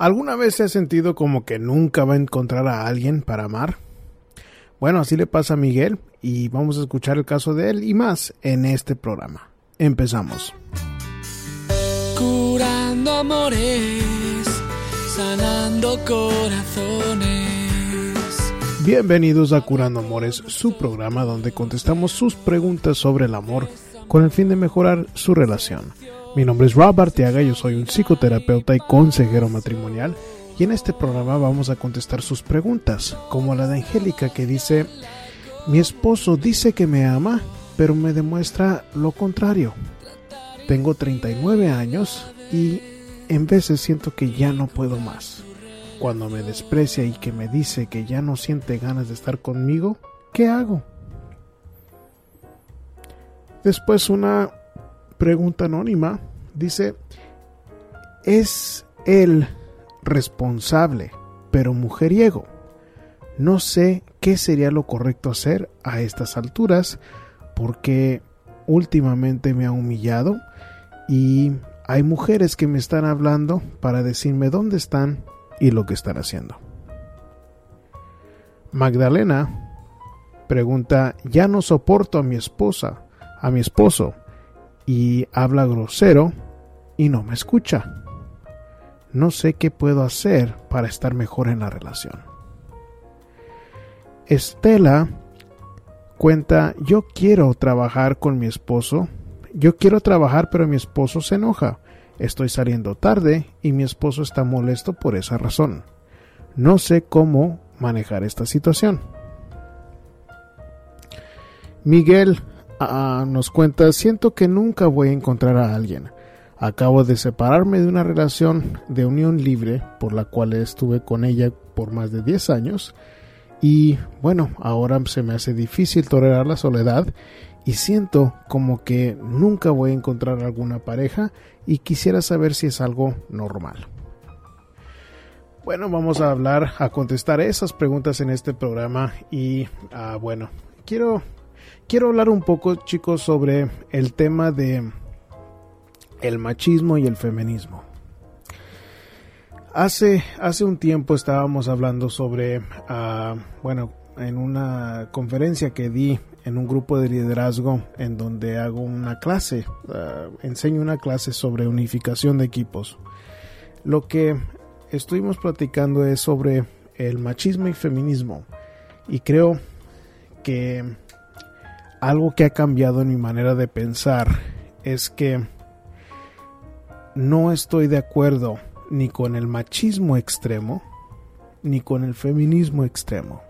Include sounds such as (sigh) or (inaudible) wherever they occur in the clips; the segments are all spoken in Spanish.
¿Alguna vez se ha sentido como que nunca va a encontrar a alguien para amar? Bueno, así le pasa a Miguel y vamos a escuchar el caso de él y más en este programa. Empezamos. Curando amores, sanando corazones. Bienvenidos a Curando Amores, su programa donde contestamos sus preguntas sobre el amor con el fin de mejorar su relación. Mi nombre es Rob Arteaga, yo soy un psicoterapeuta y consejero matrimonial y en este programa vamos a contestar sus preguntas, como la de Angélica que dice, mi esposo dice que me ama, pero me demuestra lo contrario. Tengo 39 años y en veces siento que ya no puedo más. Cuando me desprecia y que me dice que ya no siente ganas de estar conmigo, ¿qué hago? Después una pregunta anónima dice, es él responsable, pero mujeriego. No sé qué sería lo correcto hacer a estas alturas porque últimamente me ha humillado y hay mujeres que me están hablando para decirme dónde están y lo que están haciendo. Magdalena pregunta, ya no soporto a mi esposa, a mi esposo, y habla grosero y no me escucha. No sé qué puedo hacer para estar mejor en la relación. Estela cuenta, yo quiero trabajar con mi esposo, yo quiero trabajar pero mi esposo se enoja, estoy saliendo tarde y mi esposo está molesto por esa razón. No sé cómo manejar esta situación. Miguel Nos cuenta, siento que nunca voy a encontrar a alguien. Acabo de separarme de una relación de unión libre por la cual estuve con ella por más de 10 años y bueno, ahora se me hace difícil tolerar la soledad y siento como que nunca voy a encontrar alguna pareja y quisiera saber si es algo normal. Bueno, vamos a hablar, a contestar esas preguntas en este programa y ah, bueno, quiero quiero hablar un poco, chicos, sobre el tema de el machismo y el feminismo. Hace, hace un tiempo estábamos hablando sobre, ah, bueno, en una conferencia que di en un grupo de liderazgo en donde hago una clase, ah, enseño una clase sobre unificación de equipos. Lo que estuvimos platicando es sobre el machismo y feminismo y creo que algo que ha cambiado en mi manera de pensar es que no estoy de acuerdo ni con el machismo extremo ni con el feminismo extremo.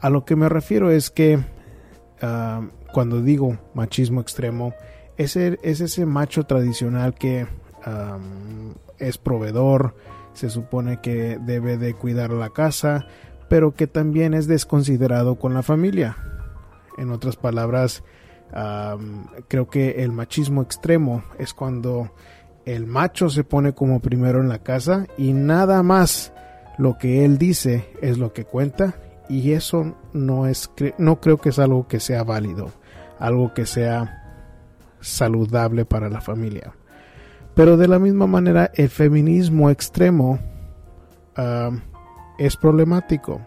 A lo que me refiero es que ah, cuando digo machismo extremo, es, es ese macho tradicional que es proveedor, se supone que debe de cuidar la casa, pero que también es desconsiderado con la familia en otras palabras, creo que el machismo extremo es cuando el macho se pone como primero en la casa y nada más lo que él dice es lo que cuenta y eso no es no creo que es algo que sea válido, algo que sea saludable para la familia. Pero de la misma manera el feminismo extremo es problemático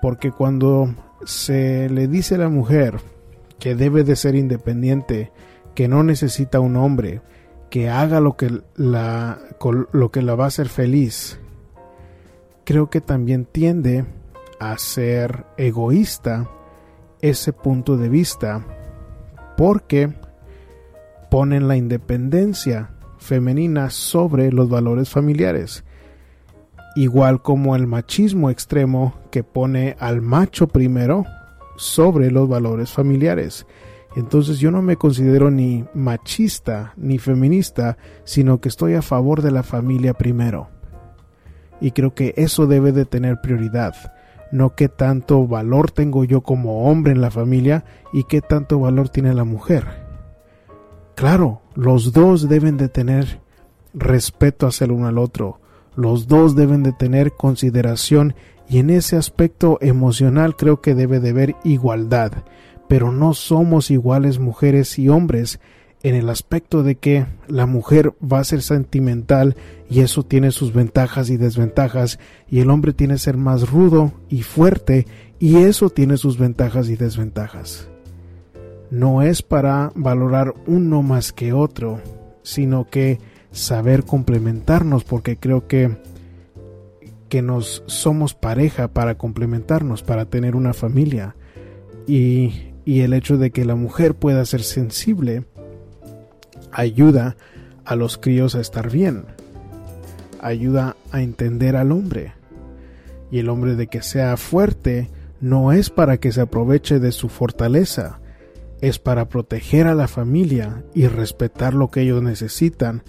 porque cuando se le dice a la mujer que debe de ser independiente, que no necesita un hombre, que haga lo que la, lo que la va a hacer feliz, creo que también tiende a ser egoísta ese punto de vista porque ponen la independencia femenina sobre los valores familiares igual como el machismo extremo que pone al macho primero sobre los valores familiares. Entonces yo no me considero ni machista ni feminista, sino que estoy a favor de la familia primero. Y creo que eso debe de tener prioridad, no qué tanto valor tengo yo como hombre en la familia y qué tanto valor tiene la mujer. Claro, los dos deben de tener respeto hacia el uno al otro, los dos deben de tener consideración y en ese aspecto emocional creo que debe de haber igualdad, pero no somos iguales mujeres y hombres en el aspecto de que la mujer va a ser sentimental y eso tiene sus ventajas y desventajas y el hombre tiene que ser más rudo y fuerte y eso tiene sus ventajas y desventajas. No es para valorar uno más que otro, sino que saber complementarnos porque creo que que nos somos pareja para complementarnos, para tener una familia. Y, y el hecho de que la mujer pueda ser sensible ayuda a los críos a estar bien, ayuda a entender al hombre. Y el hombre de que sea fuerte no es para que se aproveche de su fortaleza, es para proteger a la familia y respetar lo que ellos necesitan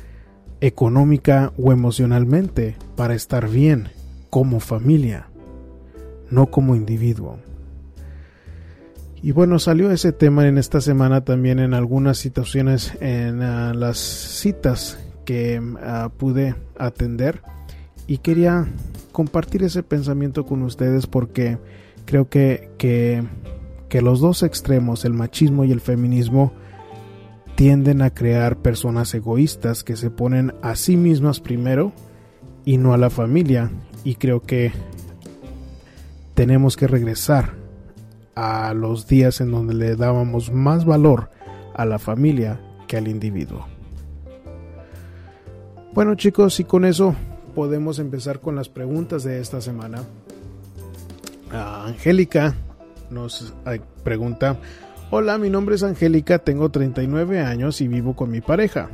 económica o emocionalmente para estar bien como familia, no como individuo. Y bueno, salió ese tema en esta semana también en algunas situaciones en ah, las citas que ah, pude atender y quería compartir ese pensamiento con ustedes porque creo que, que, que los dos extremos, el machismo y el feminismo, tienden a crear personas egoístas que se ponen a sí mismas primero y no a la familia. Y creo que tenemos que regresar a los días en donde le dábamos más valor a la familia que al individuo. Bueno chicos, y con eso podemos empezar con las preguntas de esta semana. Angélica nos pregunta, hola, mi nombre es Angélica, tengo 39 años y vivo con mi pareja.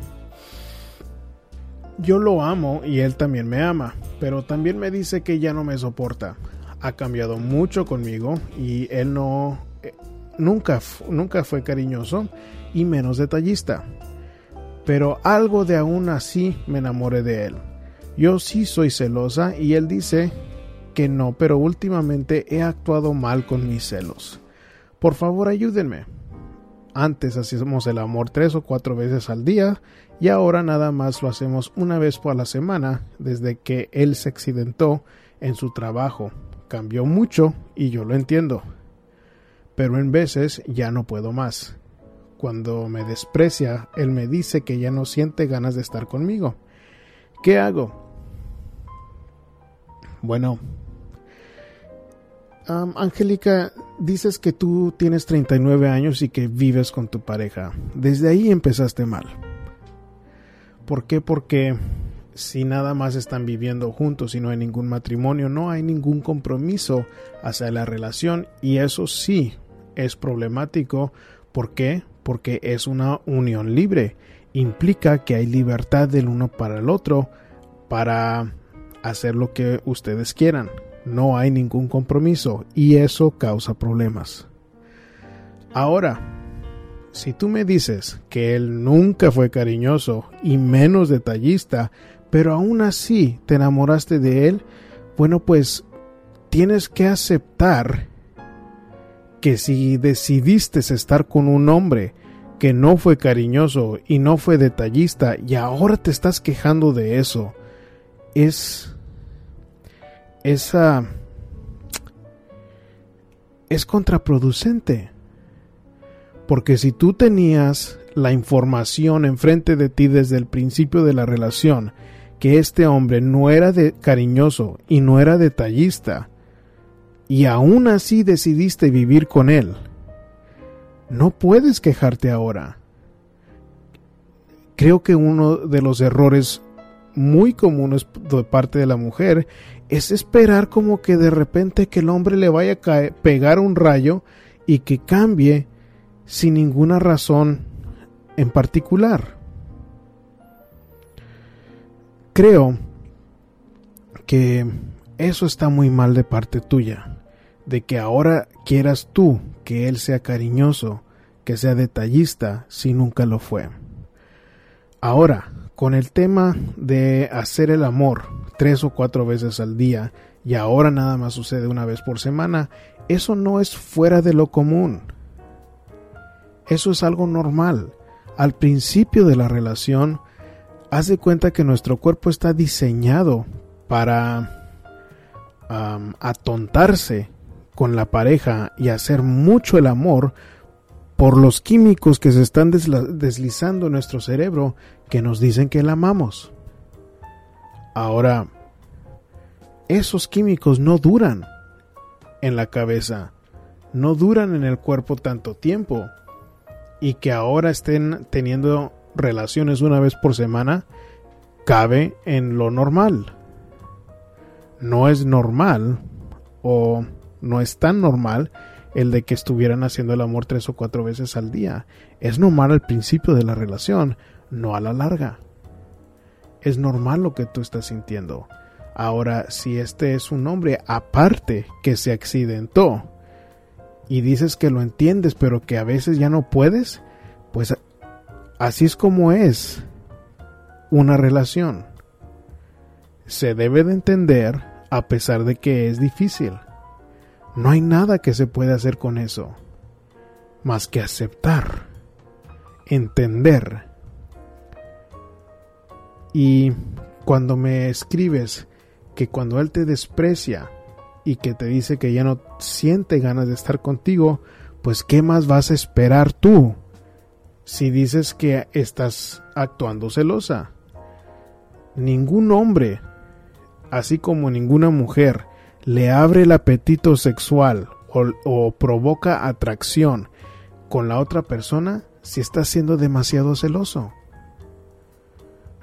Yo lo amo y él también me ama, pero también me dice que ya no me soporta ha cambiado mucho conmigo y él no eh, nunca nunca fue cariñoso y menos detallista. Pero algo de aún así me enamoré de él. Yo sí soy celosa y él dice que no, pero últimamente he actuado mal con mis celos. Por favor, ayúdenme. Antes hacíamos el amor tres o cuatro veces al día y ahora nada más lo hacemos una vez por la semana desde que él se accidentó en su trabajo cambió mucho y yo lo entiendo. Pero en veces ya no puedo más. Cuando me desprecia, él me dice que ya no siente ganas de estar conmigo. ¿Qué hago? Bueno, Angélica, dices que tú tienes 39 años y que vives con tu pareja. Desde ahí empezaste mal. ¿Por qué? Porque si nada más están viviendo juntos y no hay ningún matrimonio, no hay ningún compromiso hacia la relación y eso sí es problemático. ¿Por qué? Porque es una unión libre. Implica que hay libertad del uno para el otro para hacer lo que ustedes quieran. No hay ningún compromiso y eso causa problemas. Ahora, si tú me dices que él nunca fue cariñoso y menos detallista, pero aún así te enamoraste de él, bueno, pues tienes que aceptar que si decidiste estar con un hombre que no fue cariñoso y no fue detallista y ahora te estás quejando de eso, es esa es contraproducente. Porque si tú tenías la información enfrente de ti desde el principio de la relación que este hombre no era de cariñoso y no era detallista, y aún así decidiste vivir con él, no puedes quejarte ahora. Creo que uno de los errores muy comunes de parte de la mujer es esperar como que de repente que el hombre le vaya a pegar un rayo y que cambie sin ninguna razón en particular. Creo que eso está muy mal de parte tuya, de que ahora quieras tú que él sea cariñoso, que sea detallista, si nunca lo fue. Ahora, con el tema de hacer el amor tres o cuatro veces al día y ahora nada más sucede una vez por semana, eso no es fuera de lo común. Eso es algo normal. Al principio de la relación, haz de cuenta que nuestro cuerpo está diseñado para atontarse con la pareja y hacer mucho el amor por los químicos que se están deslizando en nuestro cerebro que nos dicen que la amamos. Ahora, esos químicos no duran en la cabeza, no duran en el cuerpo tanto tiempo y que ahora estén teniendo relaciones una vez por semana cabe en lo normal. No es normal o no es tan normal el de que estuvieran haciendo el amor tres o cuatro veces al día. Es normal al principio de la relación, no a la larga. Es normal lo que tú estás sintiendo. Ahora, si este es un hombre aparte que se accidentó y dices que lo entiendes pero que a veces ya no puedes, pues así es como es una relación. Se debe de entender a pesar de que es difícil. No hay nada que se pueda hacer con eso, más que aceptar, entender. Y cuando me escribes que cuando él te desprecia y que te dice que ya no siente ganas de estar contigo, pues ¿qué más vas a esperar tú si dices que estás actuando celosa? Ningún hombre, así como ninguna mujer, le abre el apetito sexual o, provoca atracción con la otra persona si está siendo demasiado celoso.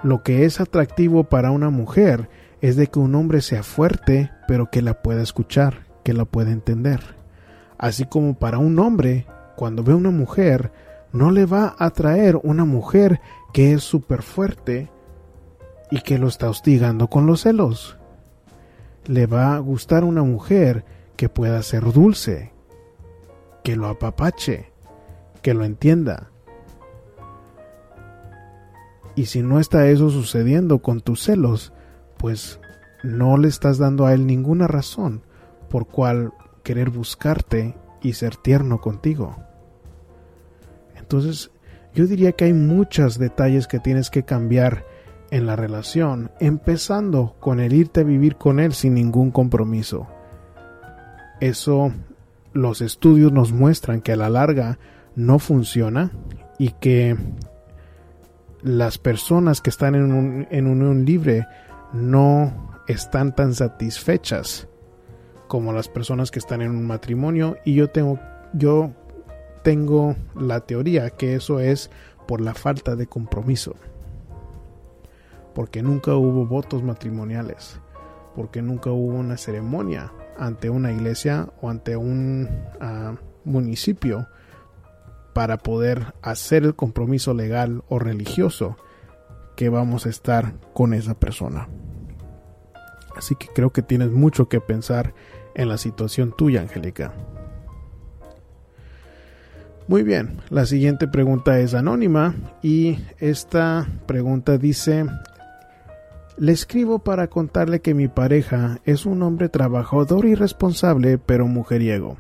Lo que es atractivo para una mujer es de que un hombre sea fuerte, pero que la pueda escuchar, que la pueda entender. Así como para un hombre, cuando ve una mujer, no le va a atraer una mujer que es súper fuerte y que lo está hostigando con los celos le va a gustar una mujer que pueda ser dulce, que lo apapache, que lo entienda. Y si no está eso sucediendo con tus celos, pues no le estás dando a él ninguna razón por cual querer buscarte y ser tierno contigo. Entonces, yo diría que hay muchos detalles que tienes que cambiar en la relación, empezando con el irte a vivir con él sin ningún compromiso. Eso los estudios nos muestran que a la larga no funciona y que las personas que están en, un, en unión libre no están tan satisfechas como las personas que están en un matrimonio y yo tengo yo tengo la teoría que eso es por la falta de compromiso porque nunca hubo votos matrimoniales, porque nunca hubo una ceremonia ante una iglesia o ante un ah, municipio para poder hacer el compromiso legal o religioso que vamos a estar con esa persona. Así que creo que tienes mucho que pensar en la situación tuya, Angélica. Muy bien, la siguiente pregunta es anónima y esta pregunta dice, le escribo para contarle que mi pareja es un hombre trabajador y responsable, pero mujeriego.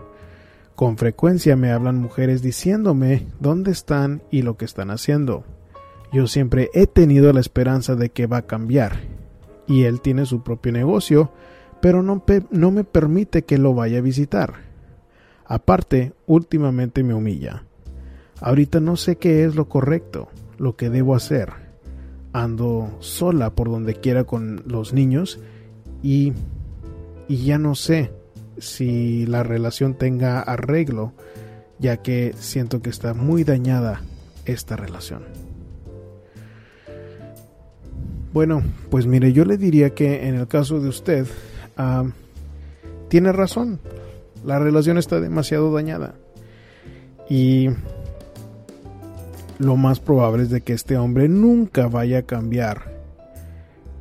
Con frecuencia me hablan mujeres diciéndome dónde están y lo que están haciendo. Yo siempre he tenido la esperanza de que va a cambiar. Y él tiene su propio negocio, pero no, me permite que lo vaya a visitar. Aparte, últimamente me humilla. Ahorita no sé qué es lo correcto, lo que debo hacer ando sola por donde quiera con los niños y, y ya no sé si la relación tenga arreglo, ya que siento que está muy dañada esta relación. Bueno, pues mire, yo le diría que en el caso de usted, ah, tiene razón, la relación está demasiado dañada. Y lo más probable es de que este hombre nunca vaya a cambiar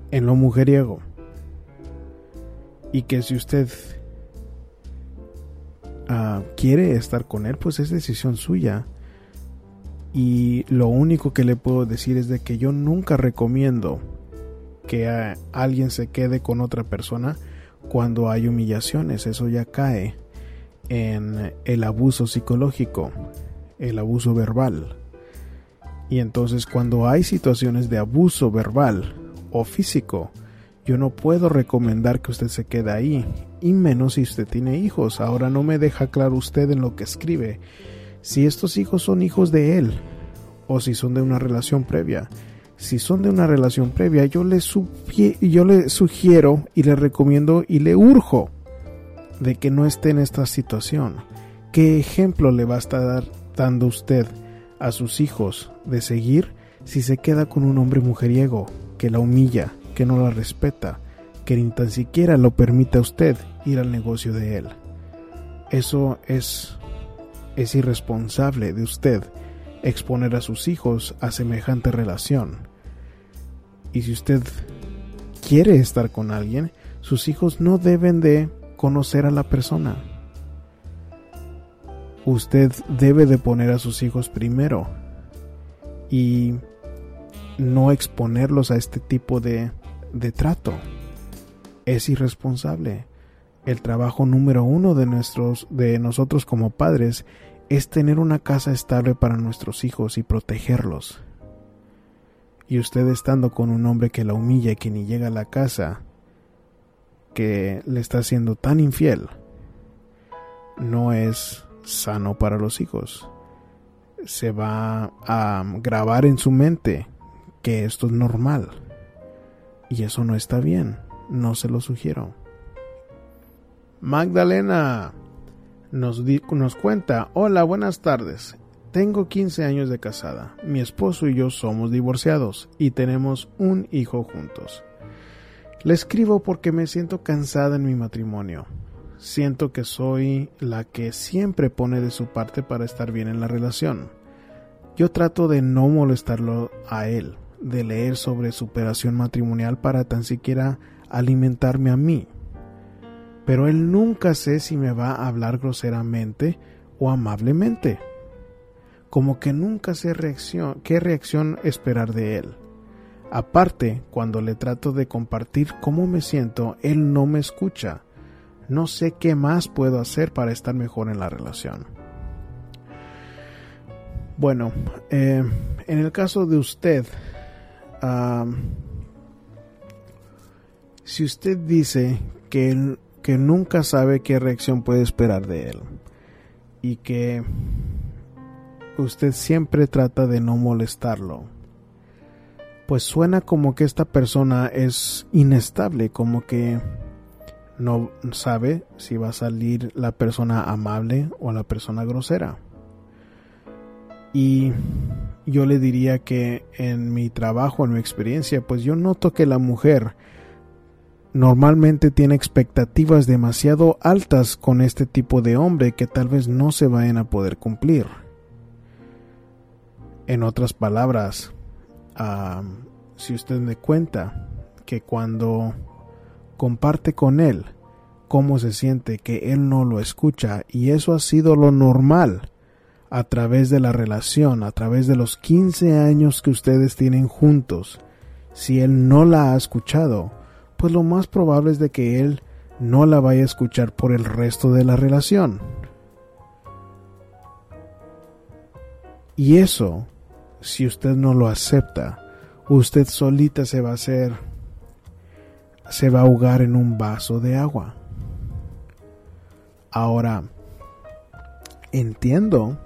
en lo mujeriego. Y que si usted ah, quiere estar con él, pues es decisión suya. Y lo único que le puedo decir es de que yo nunca recomiendo que alguien se quede con otra persona cuando hay humillaciones. Eso ya cae en el abuso psicológico, el abuso verbal. Y entonces cuando hay situaciones de abuso verbal o físico, yo no puedo recomendar que usted se quede ahí, y menos si usted tiene hijos. Ahora no me deja claro usted en lo que escribe si estos hijos son hijos de él o si son de una relación previa. Si son de una relación previa, yo le, yo le sugiero y le recomiendo y le urjo de que no esté en esta situación. ¿Qué ejemplo le va a estar dando usted a sus hijos de seguir si se queda con un hombre mujeriego que la humilla, que no la respeta, que ni tan siquiera lo permite a usted ir al negocio de él? Eso es es irresponsable de usted exponer a sus hijos a semejante relación. Y si usted quiere estar con alguien, sus hijos no deben de conocer a la persona. Usted debe de poner a sus hijos primero y no exponerlos a este tipo de, de trato. Es irresponsable. El trabajo número uno de, nuestros, de nosotros como padres es tener una casa estable para nuestros hijos y protegerlos. Y usted estando con un hombre que la humilla y que ni llega a la casa, que le está siendo tan infiel, no es sano para los hijos. Se va a grabar en su mente que esto es normal. Y eso no está bien. No se lo sugiero. Magdalena, nos, nos cuenta, hola, buenas tardes. Tengo 15 años de casada. Mi esposo y yo somos divorciados y tenemos un hijo juntos. Le escribo porque me siento cansada en mi matrimonio. Siento que soy la que siempre pone de su parte para estar bien en la relación. Yo trato de no molestarlo a él, de leer sobre superación matrimonial para tan siquiera alimentarme a mí pero él nunca sé si me va a hablar groseramente o amablemente. Como que nunca sé qué reacción esperar de él. Aparte, cuando le trato de compartir cómo me siento, él no me escucha. No sé qué más puedo hacer para estar mejor en la relación. Bueno, eh, en el caso de usted, si usted dice que que nunca sabe qué reacción puede esperar de él y que usted siempre trata de no molestarlo. Pues suena como que esta persona es inestable, como que no sabe si va a salir la persona amable o la persona grosera. Y yo le diría que en mi trabajo, en mi experiencia, pues yo noto que la mujer normalmente tiene expectativas demasiado altas con este tipo de hombre que tal vez no se vayan a poder cumplir. En otras palabras, si usted me cuenta que cuando comparte con él cómo se siente que él no lo escucha y eso ha sido lo normal a través de la relación, a través de los 15 años que ustedes tienen juntos, si él no la ha escuchado, pues lo más probable es de que él no la vaya a escuchar por el resto de la relación. Y eso, si usted no lo acepta, usted solita se va a hacer, se va a ahogar en un vaso de agua. Ahora, entiendo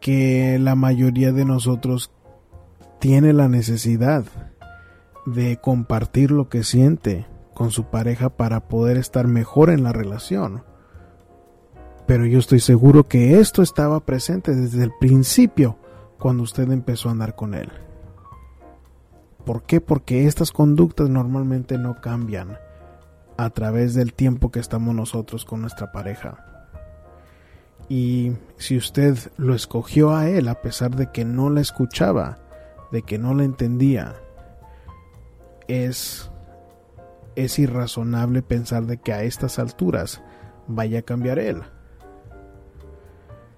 que la mayoría de nosotros tiene la necesidad de compartir lo que siente con su pareja para poder estar mejor en la relación. Pero yo estoy seguro que esto estaba presente desde el principio cuando usted empezó a andar con él. ¿Por qué? Porque estas conductas normalmente no cambian a través del tiempo que estamos nosotros con nuestra pareja. Y si usted lo escogió a él a pesar de que no la escuchaba, de que no la entendía, es, es irrazonable pensar de que a estas alturas vaya a cambiar él.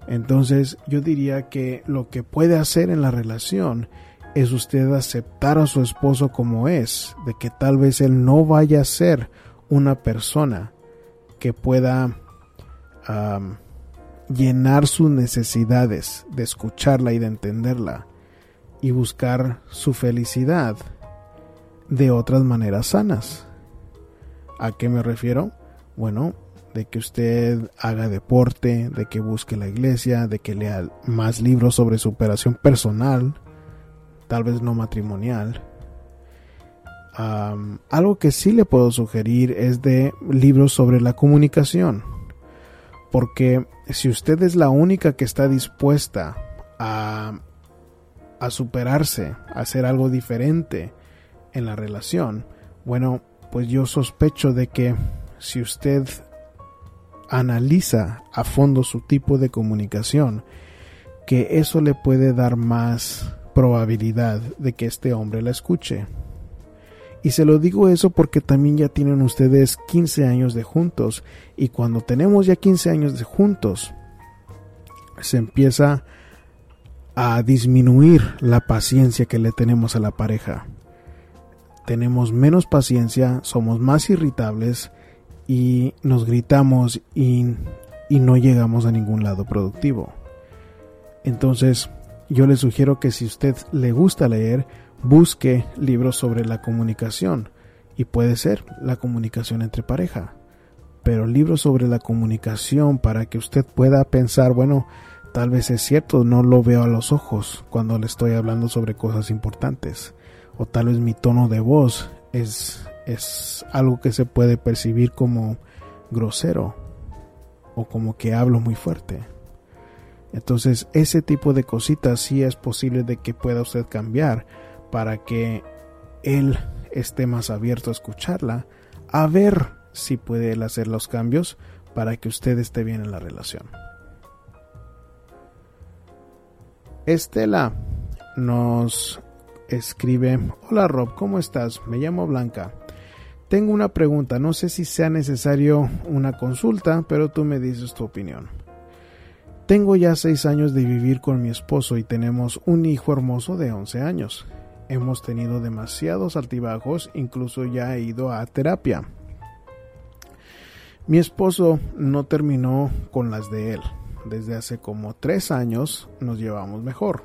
Entonces yo diría que lo que puede hacer en la relación es usted aceptar a su esposo como es, de que tal vez él no vaya a ser una persona que pueda llenar sus necesidades de escucharla y de entenderla y buscar su felicidad de otras maneras sanas. ¿A qué me refiero? Bueno, de que usted haga deporte, de que busque la iglesia, de que lea más libros sobre superación personal, tal vez no matrimonial. algo que sí le puedo sugerir es de libros sobre la comunicación. Porque si usted es la única que está dispuesta a, a superarse, a hacer algo diferente en la relación, bueno, pues yo sospecho de que si usted analiza a fondo su tipo de comunicación, que eso le puede dar más probabilidad de que este hombre la escuche. Y se lo digo eso porque también ya tienen ustedes 15 años de juntos y cuando tenemos ya 15 años de juntos se empieza a disminuir la paciencia que le tenemos a la pareja. Tenemos menos paciencia, somos más irritables y nos gritamos y, y no llegamos a ningún lado productivo. Entonces, yo le sugiero que si usted le gusta leer, busque libros sobre la comunicación. Y puede ser la comunicación entre pareja, pero libros sobre la comunicación para que usted pueda pensar, bueno, tal vez es cierto, no lo veo a los ojos cuando le estoy hablando sobre cosas importantes, o tal vez mi tono de voz es, es algo que se puede percibir como grosero o como que hablo muy fuerte. Entonces ese tipo de cositas sí es posible de que pueda usted cambiar para que él esté más abierto a escucharla, a ver si puede él hacer los cambios para que usted esté bien en la relación. Estela nos escribe, hola Rob, ¿cómo estás? Me llamo Blanca. Tengo una pregunta, no sé si sea necesario una consulta, pero tú me dices tu opinión. Tengo ya seis años de vivir con mi esposo y tenemos un hijo hermoso de 11 años hemos tenido demasiados altibajos, incluso ya he ido a terapia. Mi esposo no terminó con las de él. Desde hace como tres años nos llevamos mejor.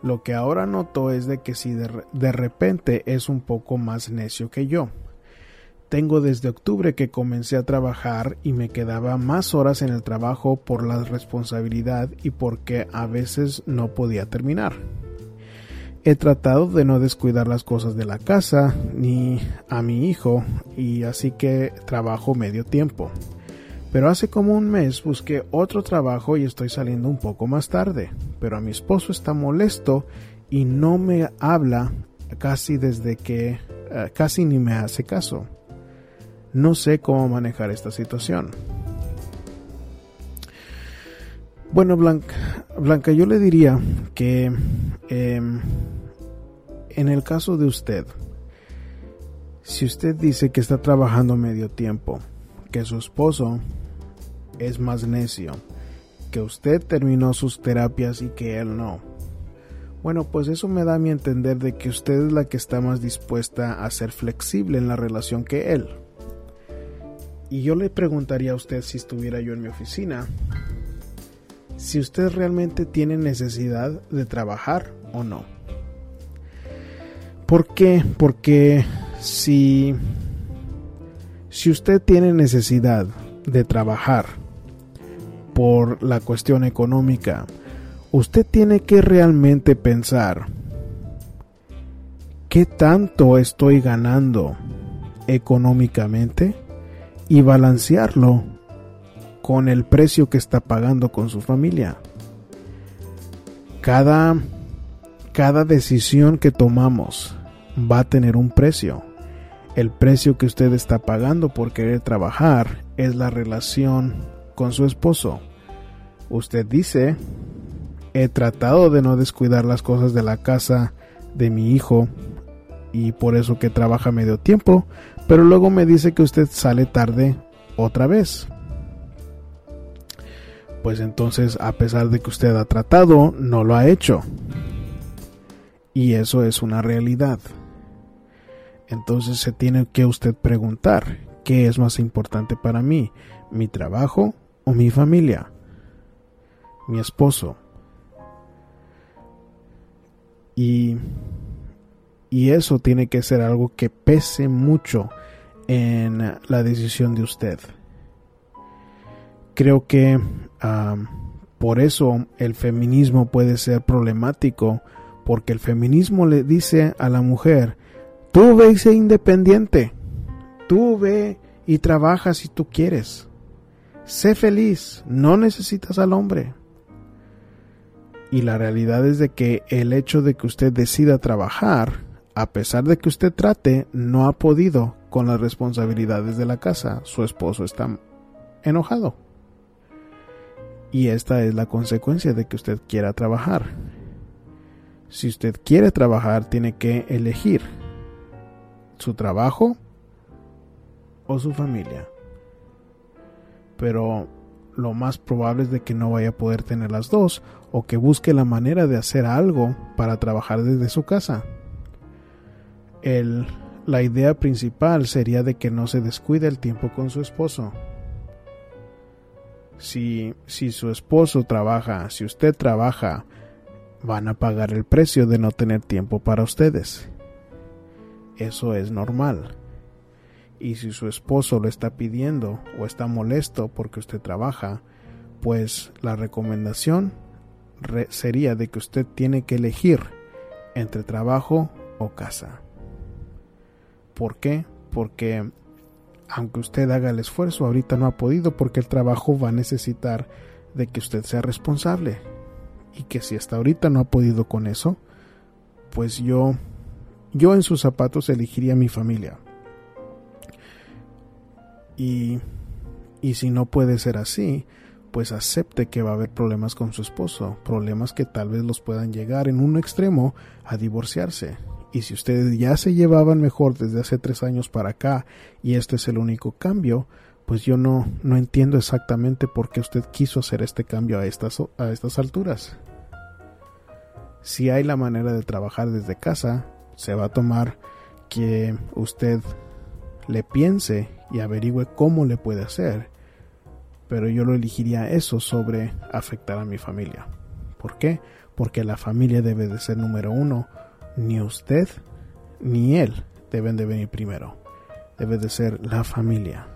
Lo que ahora noto es de que si de, de repente es un poco más necio que yo. Tengo desde octubre que comencé a trabajar y me quedaba más horas en el trabajo por la responsabilidad y porque a veces no podía terminar. He tratado de no descuidar las cosas de la casa ni a mi hijo y así que trabajo medio tiempo. Pero hace como un mes busqué otro trabajo y estoy saliendo un poco más tarde. Pero a mi esposo está molesto y no me habla casi desde que eh, casi ni me hace caso. No sé cómo manejar esta situación. Bueno, Blanca, Blanca, yo le diría que em, en el caso de usted, si usted dice que está trabajando medio tiempo, que su esposo es más necio, que usted terminó sus terapias y que él no, bueno, pues eso me da a mi entender de que usted es la que está más dispuesta a ser flexible en la relación que él. Y yo le preguntaría a usted si estuviera yo en mi oficina, si usted realmente tiene necesidad de trabajar o no. ¿Por qué? Porque si, si usted tiene necesidad de trabajar por la cuestión económica, usted tiene que realmente pensar qué tanto estoy ganando económicamente y balancearlo con el precio que está pagando con su familia. Cada, cada decisión que tomamos va a tener un precio. El precio que usted está pagando por querer trabajar es la relación con su esposo. Usted dice, he tratado de no descuidar las cosas de la casa de mi hijo y por eso que trabaja medio tiempo, pero luego me dice que usted sale tarde otra vez pues entonces a pesar de que usted ha tratado, no lo ha hecho. Y eso es una realidad. Entonces se tiene que usted preguntar, ¿qué es más importante para mí? ¿Mi trabajo o mi familia? ¿Mi esposo? Y, y eso tiene que ser algo que pese mucho en la decisión de usted. creo que por eso el feminismo puede ser problemático, porque el feminismo le dice a la mujer, tú ve y sé independiente, tú ve y trabaja si tú quieres, sé feliz, no necesitas al hombre. Y la realidad es de que el hecho de que usted decida trabajar, a pesar de que usted trate, no ha podido con las responsabilidades de la casa. Su esposo está enojado. Y esta es la consecuencia de que usted quiera trabajar. Si usted quiere trabajar, tiene que elegir su trabajo o su familia. Pero lo más probable es de que no vaya a poder tener las dos o que busque la manera de hacer algo para trabajar desde su casa. El, la idea principal sería de que no se descuide el tiempo con su esposo. Si, si su esposo trabaja, si usted trabaja, van a pagar el precio de no tener tiempo para ustedes. Eso es normal. Y si su esposo lo está pidiendo o está molesto porque usted trabaja, pues la recomendación sería de que usted tiene que elegir entre trabajo o casa. ¿Por qué? Porque aunque usted haga el esfuerzo, ahorita no ha podido porque el trabajo va a necesitar de que usted sea responsable. Y que si hasta ahorita no ha podido con eso, pues yo, yo en sus zapatos elegiría mi familia. Y, y si no puede ser así, pues acepte que va a haber problemas con su esposo, problemas que tal vez los puedan llegar en un extremo a divorciarse. Y si ustedes ya se llevaban mejor desde hace tres años para acá y este es el único cambio, pues yo no, no entiendo exactamente por qué usted quiso hacer este cambio a estas, a estas alturas. Si hay la manera de trabajar desde casa, se va a tomar que usted le piense y averigüe cómo le puede hacer pero yo lo elegiría eso sobre afectar a mi familia. ¿Por qué? Porque la familia debe de ser número uno. Ni usted ni él deben de venir primero. Debe de ser la familia.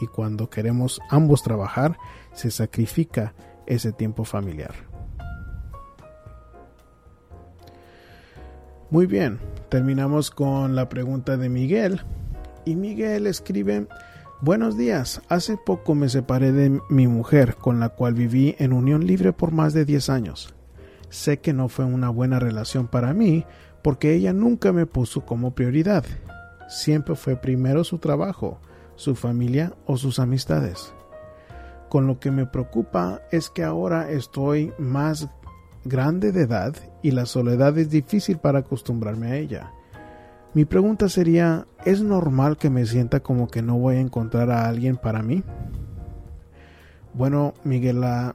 Y cuando queremos ambos trabajar, se sacrifica ese tiempo familiar. Muy bien, terminamos con la pregunta de Miguel. Y Miguel escribe, Buenos días. Hace poco me separé de mi mujer, con la cual viví en unión libre por más de 10 años. Sé que no fue una buena relación para mí, porque ella nunca me puso como prioridad. Siempre fue primero su trabajo, su familia o sus amistades. Con lo que me preocupa es que ahora estoy más grande de edad y la soledad es difícil para acostumbrarme a ella. Mi pregunta sería, ¿es normal que me sienta como que no voy a encontrar a alguien para mí? Bueno, Miguel, la,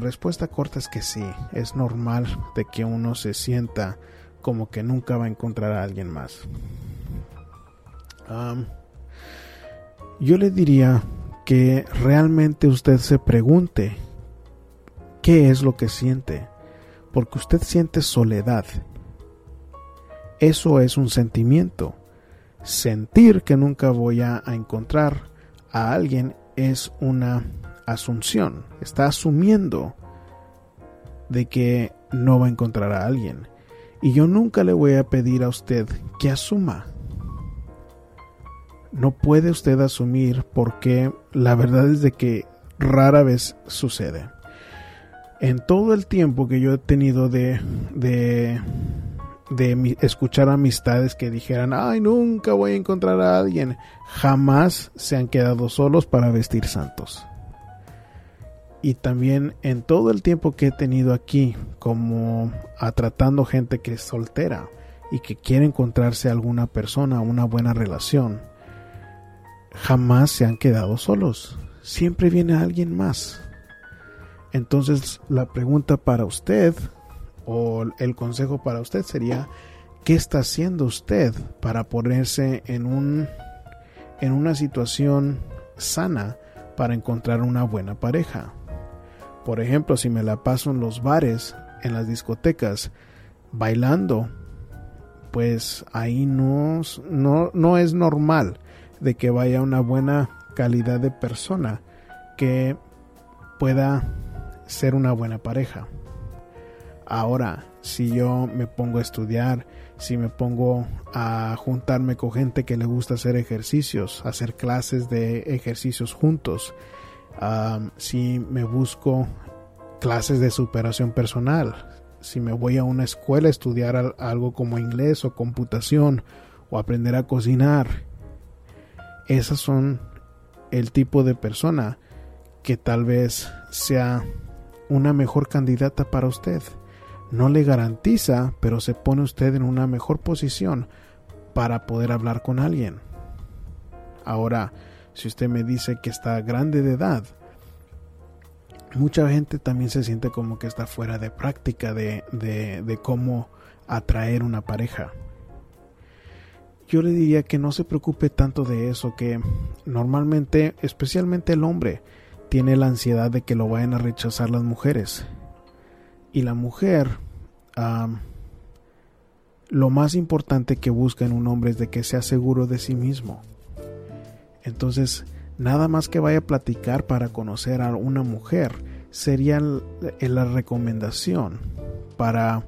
respuesta corta es que sí, es normal de que uno se sienta como que nunca va a encontrar a alguien más. yo le diría que realmente usted se pregunte qué es lo que siente, porque usted siente soledad eso es un sentimiento. Sentir que nunca voy a, encontrar a alguien es una asunción. Está asumiendo de que no va a encontrar a alguien. Y yo nunca le voy a pedir a usted que asuma. No puede usted asumir porque la verdad es de que rara vez sucede. En todo el tiempo que yo he tenido de, de de escuchar amistades que dijeran, ay, nunca voy a encontrar a alguien, jamás se han quedado solos para vestir santos. Y también en todo el tiempo que he tenido aquí, como a tratando gente que es soltera y que quiere encontrarse alguna persona, una buena relación, jamás se han quedado solos. Siempre viene alguien más. Entonces la pregunta para usted o el consejo para usted sería ¿qué está haciendo usted para ponerse en un en una situación sana para encontrar una buena pareja? Por ejemplo, si me la paso en los bares, en las discotecas, bailando, pues ahí no, no, no es normal de que vaya una buena calidad de persona que pueda ser una buena pareja. Ahora, si yo me pongo a estudiar, si me pongo a juntarme con gente que le gusta hacer ejercicios, hacer clases de ejercicios juntos, si me busco clases de superación personal, si me voy a una escuela a estudiar algo como inglés o computación o aprender a cocinar, esas son el tipo de persona que tal vez sea una mejor candidata para usted. No le garantiza, pero se pone usted en una mejor posición para poder hablar con alguien. Ahora, si usted me dice que está grande de edad, mucha gente también se siente como que está fuera de práctica de, de, cómo atraer una pareja. Yo le diría que no se preocupe tanto de eso, que normalmente, especialmente el hombre, tiene la ansiedad de que lo vayan a rechazar las mujeres. Y la mujer, lo más importante que busca en un hombre es de que sea seguro de sí mismo. Entonces, nada más que vaya a platicar para conocer a una mujer sería la recomendación para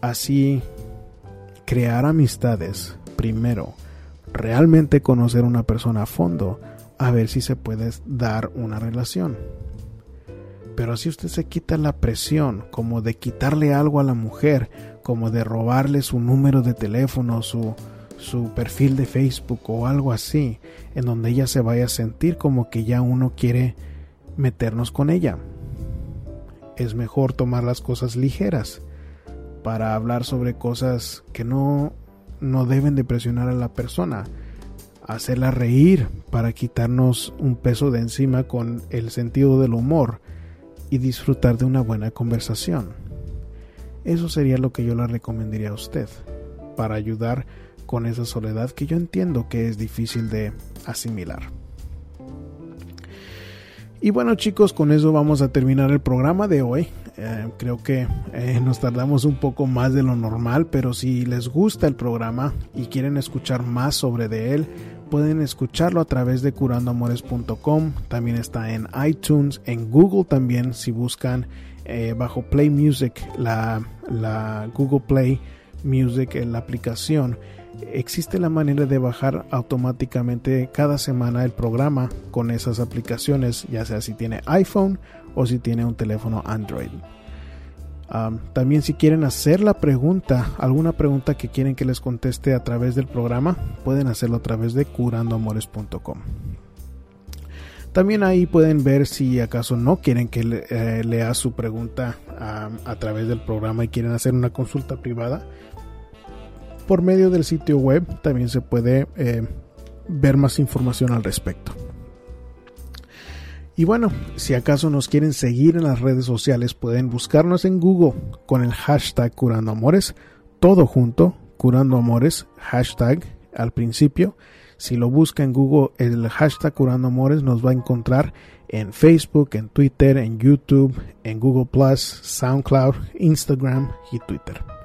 así crear amistades primero realmente conocer a una persona a fondo a ver si se puede dar una relación. Pero si usted se quita la presión como de quitarle algo a la mujer como de robarle su número de teléfono su su perfil de Facebook o algo así, en donde ella se vaya a sentir como que ya uno quiere meternos con ella. Es mejor tomar las cosas ligeras para hablar sobre cosas que no, no deben de presionar a la persona. Hacerla reír para quitarnos un peso de encima con el sentido del humor y disfrutar de una buena conversación. Eso sería lo que yo le recomendaría a usted para ayudar con esa soledad que yo entiendo que es difícil de asimilar. Y bueno chicos, con eso vamos a terminar el programa de hoy. Eh, creo que eh, nos tardamos un poco más de lo normal, pero si les gusta el programa y quieren escuchar más sobre de él, pueden escucharlo a través de curandoamores.com. También está en iTunes, en Google también, si buscan eh, bajo Play Music, la, la Google Play Music, la aplicación existe la manera de bajar automáticamente cada semana el programa con esas aplicaciones, ya sea si tiene iPhone o si tiene un teléfono Android. también si quieren hacer la pregunta, alguna pregunta que quieren que les conteste a través del programa, pueden hacerlo a través de curandoamores.com. También ahí pueden ver si acaso no quieren que eh, lea su pregunta a través del programa y quieren hacer una consulta privada por medio del sitio web también se puede eh, ver más información al respecto. Y bueno, si acaso nos quieren seguir en las redes sociales, pueden buscarnos en Google con el hashtag Curando Amores, todo junto, Curando Amores, hashtag al principio. Si lo busca en Google, el hashtag Curando Amores nos va a encontrar en Facebook, en Twitter, en YouTube, en Google Plus, SoundCloud, Instagram y Twitter.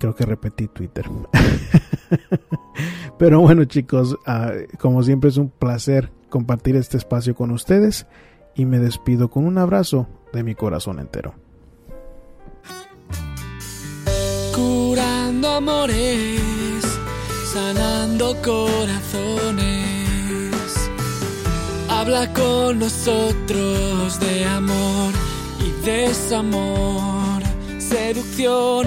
Creo que repetí Twitter. (laughs) Pero bueno chicos, ah, como siempre es un placer compartir este espacio con ustedes y me despido con un abrazo de mi corazón entero. Curando amores, sanando corazones. Habla con nosotros de amor y desamor, seducción